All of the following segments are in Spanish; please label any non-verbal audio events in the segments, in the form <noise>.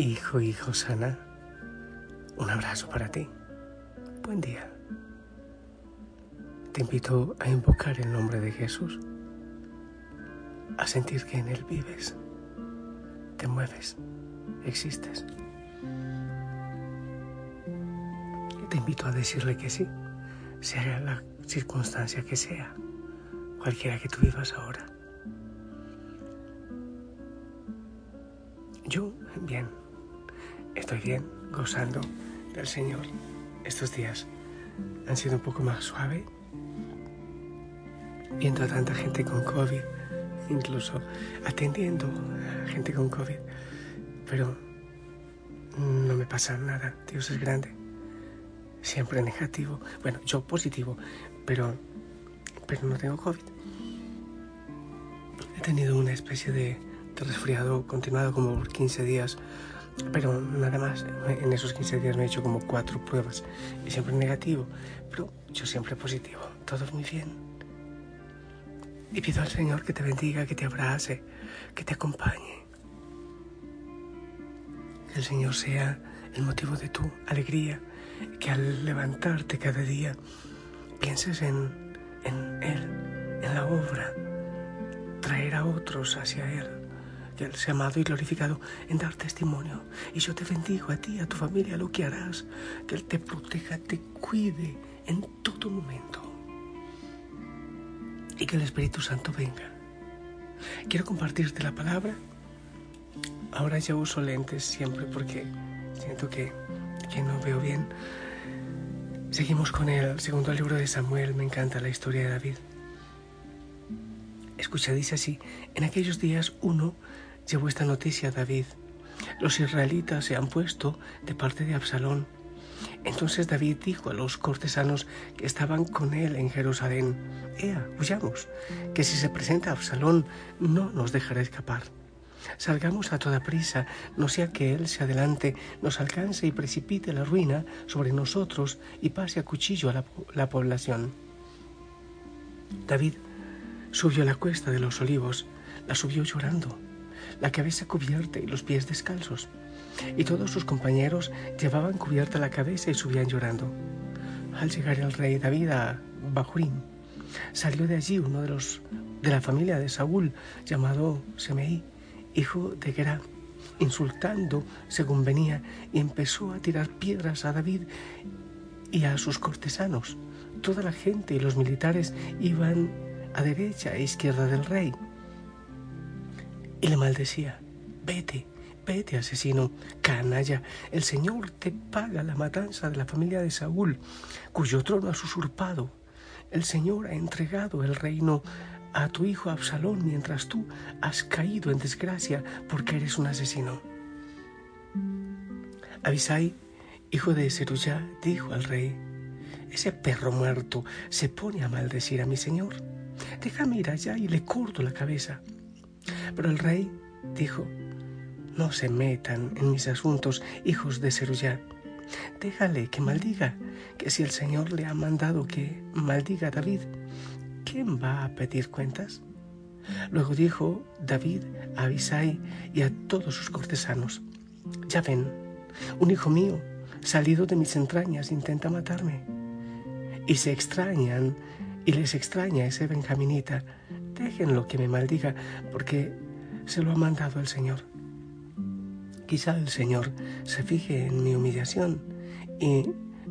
Hijo, hijo sana, un abrazo para ti. Buen día. Te invito a invocar el nombre de Jesús, a sentir que en Él vives, te mueves, existes. Te invito a decirle que sí, sea la circunstancia que sea, cualquiera que tú vivas ahora. Yo, bien, estoy bien, gozando del Señor. Estos días han sido un poco más suave, viendo a tanta gente con COVID, incluso atendiendo a gente con COVID, pero no me pasa nada, Dios es grande, siempre negativo, bueno, yo positivo, pero, pero no tengo COVID. He tenido una especie de resfriado continuado como por 15 días, pero nada más. En esos 15 días me he hecho como cuatro pruebas y siempre negativo, pero yo siempre positivo. Todo muy bien. Y pido al Señor que te bendiga, que te abrace, que te acompañe. Que el Señor sea el motivo de tu alegría, que al levantarte cada día pienses en, en Él, en la obra, traer a otros hacia Él sea amado y glorificado en dar testimonio. Y yo te bendigo a ti, a tu familia, lo que harás, que Él te proteja, te cuide en todo momento. Y que el Espíritu Santo venga. Quiero compartirte la palabra. Ahora ya uso lentes siempre porque siento que, que no veo bien. Seguimos con el segundo libro de Samuel. Me encanta la historia de David. Escucha, dice así, en aquellos días uno llevó esta noticia a David. Los israelitas se han puesto de parte de Absalón. Entonces David dijo a los cortesanos que estaban con él en Jerusalén, Ea, huyamos, que si se presenta Absalón no nos dejará escapar. Salgamos a toda prisa, no sea que él se adelante, nos alcance y precipite la ruina sobre nosotros y pase a cuchillo a la, la población. David subió la cuesta de los olivos, la subió llorando la cabeza cubierta y los pies descalzos. Y todos sus compañeros llevaban cubierta la cabeza y subían llorando. Al llegar el rey David a Bahurim, salió de allí uno de los de la familia de Saúl, llamado Semeí, hijo de Gerá, insultando según venía, y empezó a tirar piedras a David y a sus cortesanos. Toda la gente y los militares iban a derecha e izquierda del rey y le maldecía, vete, vete asesino, canalla, el Señor te paga la matanza de la familia de Saúl, cuyo trono has usurpado. El Señor ha entregado el reino a tu hijo Absalón mientras tú has caído en desgracia porque eres un asesino. Abisai, hijo de Zerullá, dijo al rey, ese perro muerto se pone a maldecir a mi señor. Déjame ir allá y le corto la cabeza. Pero el rey dijo, no se metan en mis asuntos, hijos de Zerullá. Déjale que maldiga, que si el Señor le ha mandado que maldiga a David, ¿quién va a pedir cuentas? Luego dijo David a Abisai y a todos sus cortesanos, ya ven, un hijo mío, salido de mis entrañas, intenta matarme. Y se extrañan, y les extraña ese benjaminita déjenlo que me maldiga, porque se lo ha mandado el Señor. Quizá el Señor se fije en mi humillación y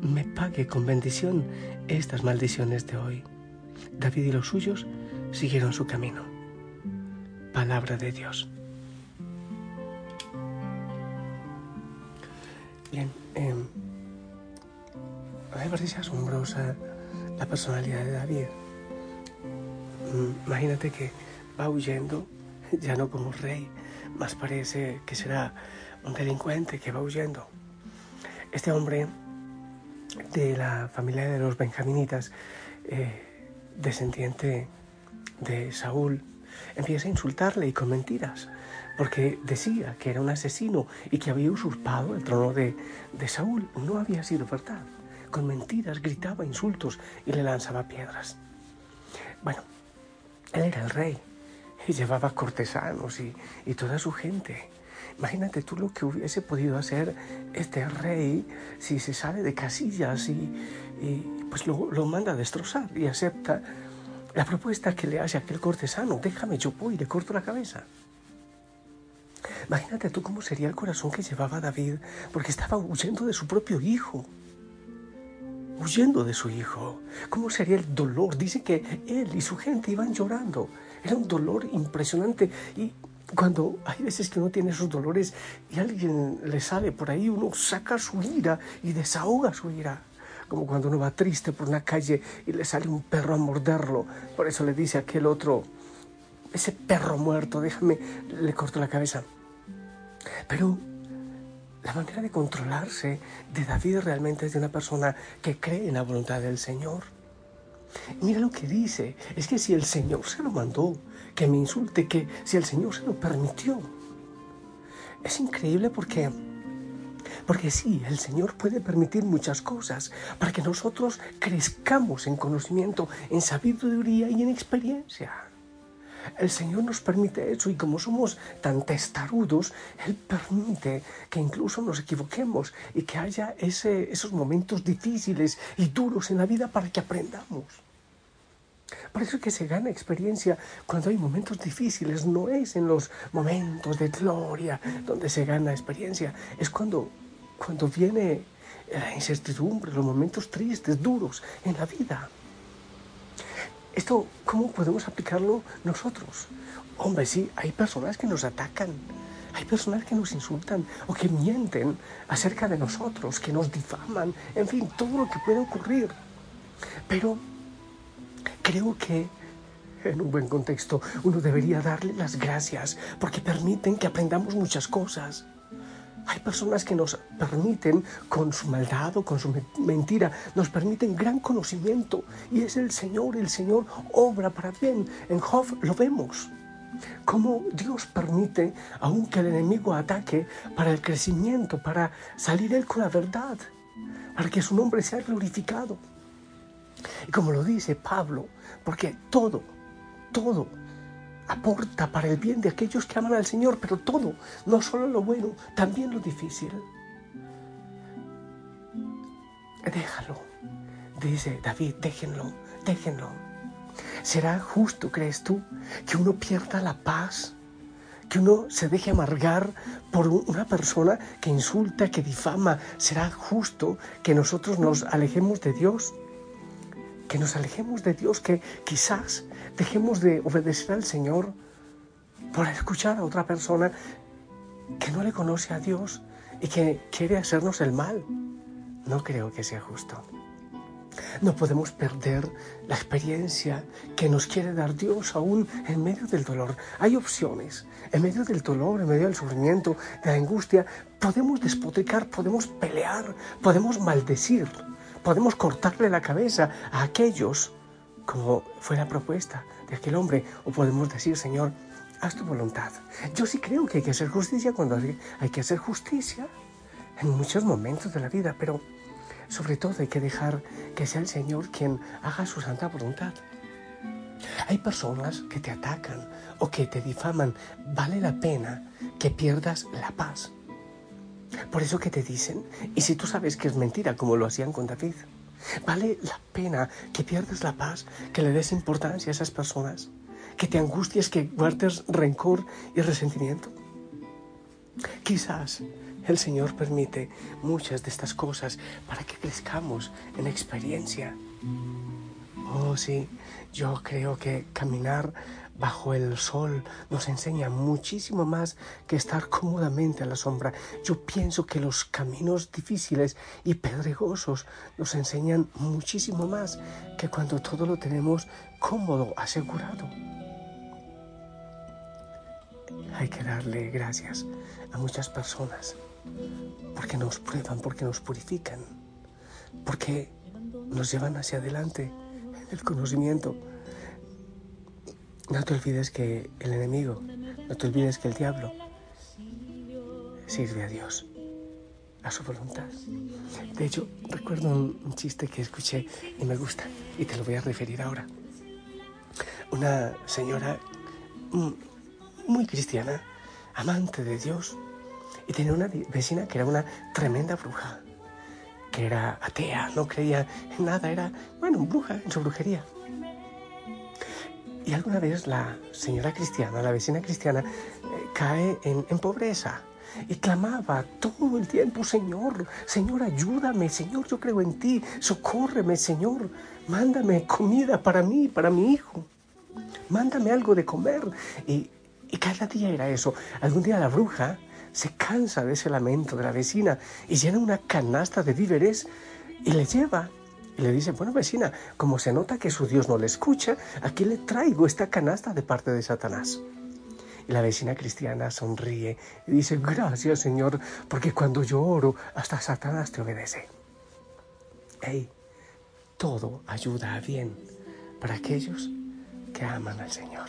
me pague con bendición estas maldiciones de hoy. David y los suyos siguieron su camino. Palabra de Dios. Bien, eh, me parece asombrosa la personalidad de David. Imagínate que va huyendo, <laughs> ya no como rey, más parece que será un delincuente que va huyendo. Este hombre de la familia de los benjaminitas, eh, descendiente de Saúl, empieza a insultarle y con mentiras, porque decía que era un asesino y que había usurpado el trono de, de Saúl. No había sido verdad. Con mentiras gritaba insultos y le lanzaba piedras. Bueno, él era el rey y llevaba cortesanos y, y toda su gente. Imagínate tú lo que hubiese podido hacer este rey si se sale de casillas y, pues lo, lo, manda a destrozar y acepta la propuesta que le hace aquel cortesano. Déjame, yo voy y le corto la cabeza. Imagínate tú cómo sería el corazón que llevaba David porque estaba huyendo de su propio hijo. Huyendo de su hijo. ¿Cómo sería el dolor? Dice que él y su gente iban llorando. Era un dolor impresionante y cuando hay veces que uno tiene esos dolores y alguien le sale por ahí, uno saca su ira y desahoga su ira. Como cuando uno va triste por una calle y le sale un perro a morderlo. Por eso le dice a aquel otro, ese perro muerto, déjame, le corto la cabeza. Pero la manera de controlarse de David realmente es de una persona que cree en la voluntad del Señor. Mira lo que dice, es que si el Señor se lo mandó, que me insulte, que si el Señor se lo permitió. Es increíble porque, porque sí, el Señor puede permitir muchas cosas para que nosotros crezcamos en conocimiento, en sabiduría y en experiencia. El Señor nos permite eso y como somos tan testarudos, Él permite que incluso nos equivoquemos y que haya esos momentos difíciles y duros en la vida para que aprendamos. Por eso es que se gana experiencia cuando hay momentos difíciles, no es en los momentos de gloria donde se gana experiencia, es cuando, cuando viene la incertidumbre, los momentos tristes, duros en la vida. Esto, ¿cómo podemos aplicarlo nosotros? Hombre, sí, hay personas que nos atacan, hay personas que nos insultan o que mienten acerca de nosotros, que nos difaman, en fin, todo lo que puede ocurrir. Pero creo que en un buen contexto uno debería darle las gracias porque permiten que aprendamos muchas cosas. Hay personas que nos permiten, con su maldad o con su mentira, nos permiten gran conocimiento. Y es el Señor, el Señor obra para bien. En Job lo vemos. Cómo Dios permite, aunque el enemigo ataque, para el crecimiento, para salir Él con la verdad, para que su nombre sea glorificado. Y como lo dice Pablo, porque todo, todo aporta para el bien de aquellos que aman al Señor, pero todo, no solo lo bueno, también lo difícil. Déjalo, dice David, déjenlo, déjenlo. ¿Será justo, crees tú, que uno pierda la paz? Que uno se deje amargar por una persona que insulta, que difama. ¿Será justo que nosotros nos alejemos de Dios? Que nos alejemos de Dios, que quizás dejemos de obedecer al Señor por escuchar a otra persona que no le conoce a Dios y que quiere hacernos el mal. No creo que sea justo. No podemos perder la experiencia que nos quiere dar Dios aún en medio del dolor. Hay opciones. En medio del dolor, en medio del sufrimiento, de la angustia, podemos despotricar, podemos pelear, podemos maldecir podemos cortarle la cabeza a aquellos, como fue la propuesta de aquel hombre, o podemos decir, Señor, haz tu voluntad. Yo sí creo que hay que hacer justicia cuando hay que hacer justicia en muchos momentos de la vida, pero sobre todo hay que dejar que sea el Señor quien haga su santa voluntad. Hay personas que te atacan o que te difaman. Vale la pena que pierdas la paz. Por eso que te dicen, y si tú sabes que es mentira, como lo hacían con David, vale la pena que pierdas la paz, que le des importancia a esas personas, que te angusties, que guardes rencor y resentimiento. Quizás el Señor permite muchas de estas cosas para que crezcamos en experiencia. Oh, sí, yo creo que caminar bajo el sol nos enseña muchísimo más que estar cómodamente a la sombra. Yo pienso que los caminos difíciles y pedregosos nos enseñan muchísimo más que cuando todo lo tenemos cómodo, asegurado. Hay que darle gracias a muchas personas porque nos prueban, porque nos purifican, porque nos llevan hacia adelante el conocimiento no te olvides que el enemigo, no te olvides que el diablo sirve a Dios, a su voluntad. De hecho, recuerdo un, chiste que escuché y me gusta y te lo voy a referir ahora. Una señora muy cristiana, amante de Dios, y tenía una vecina que era una tremenda bruja, que era atea, no creía en nada, era, bueno, bruja en su brujería. Y alguna vez la señora cristiana, la vecina cristiana, eh, cae en, en pobreza y clamaba todo el tiempo, Señor, Señor, ayúdame, Señor, yo creo en ti, socórreme, Señor, mándame comida para mí, para mi hijo, mándame algo de comer. Y, y cada día era eso. Algún día la bruja se cansa de ese lamento de la vecina y llena una canasta de víveres y le lleva y le dice, bueno vecina, como se nota que su Dios no le escucha, aquí le traigo esta canasta de parte de Satanás. Y la vecina cristiana sonríe y dice, gracias Señor, porque cuando yo oro, hasta Satanás te obedece. Hey, todo ayuda a bien para aquellos que aman al Señor.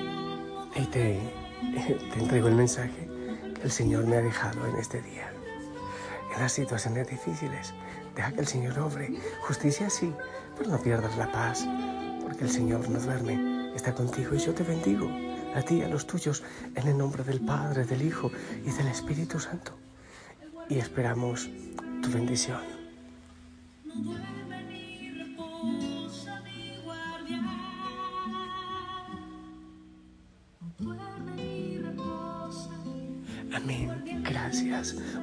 te, te entrego el mensaje que el Señor me ha dejado en este día. En las situaciones difíciles, deja que el Señor obre. Justicia sí, pero no pierdas la paz, porque el Señor no duerme, está contigo y yo te bendigo, a ti y a los tuyos, en el nombre del Padre, del Hijo y del Espíritu Santo. Y esperamos tu bendición.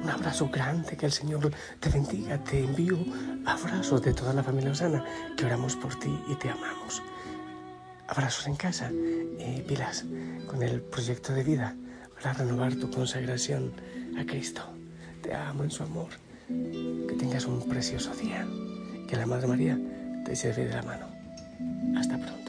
Un abrazo grande. Que el Señor te bendiga. Te envío abrazos de toda la familia Osana, que oramos por ti y te amamos. Abrazos en casa y pilas con el proyecto de vida para renovar tu consagración a Cristo. Te amo en su amor. Que tengas un precioso día. Que la Madre María te lleve de la mano. Hasta pronto.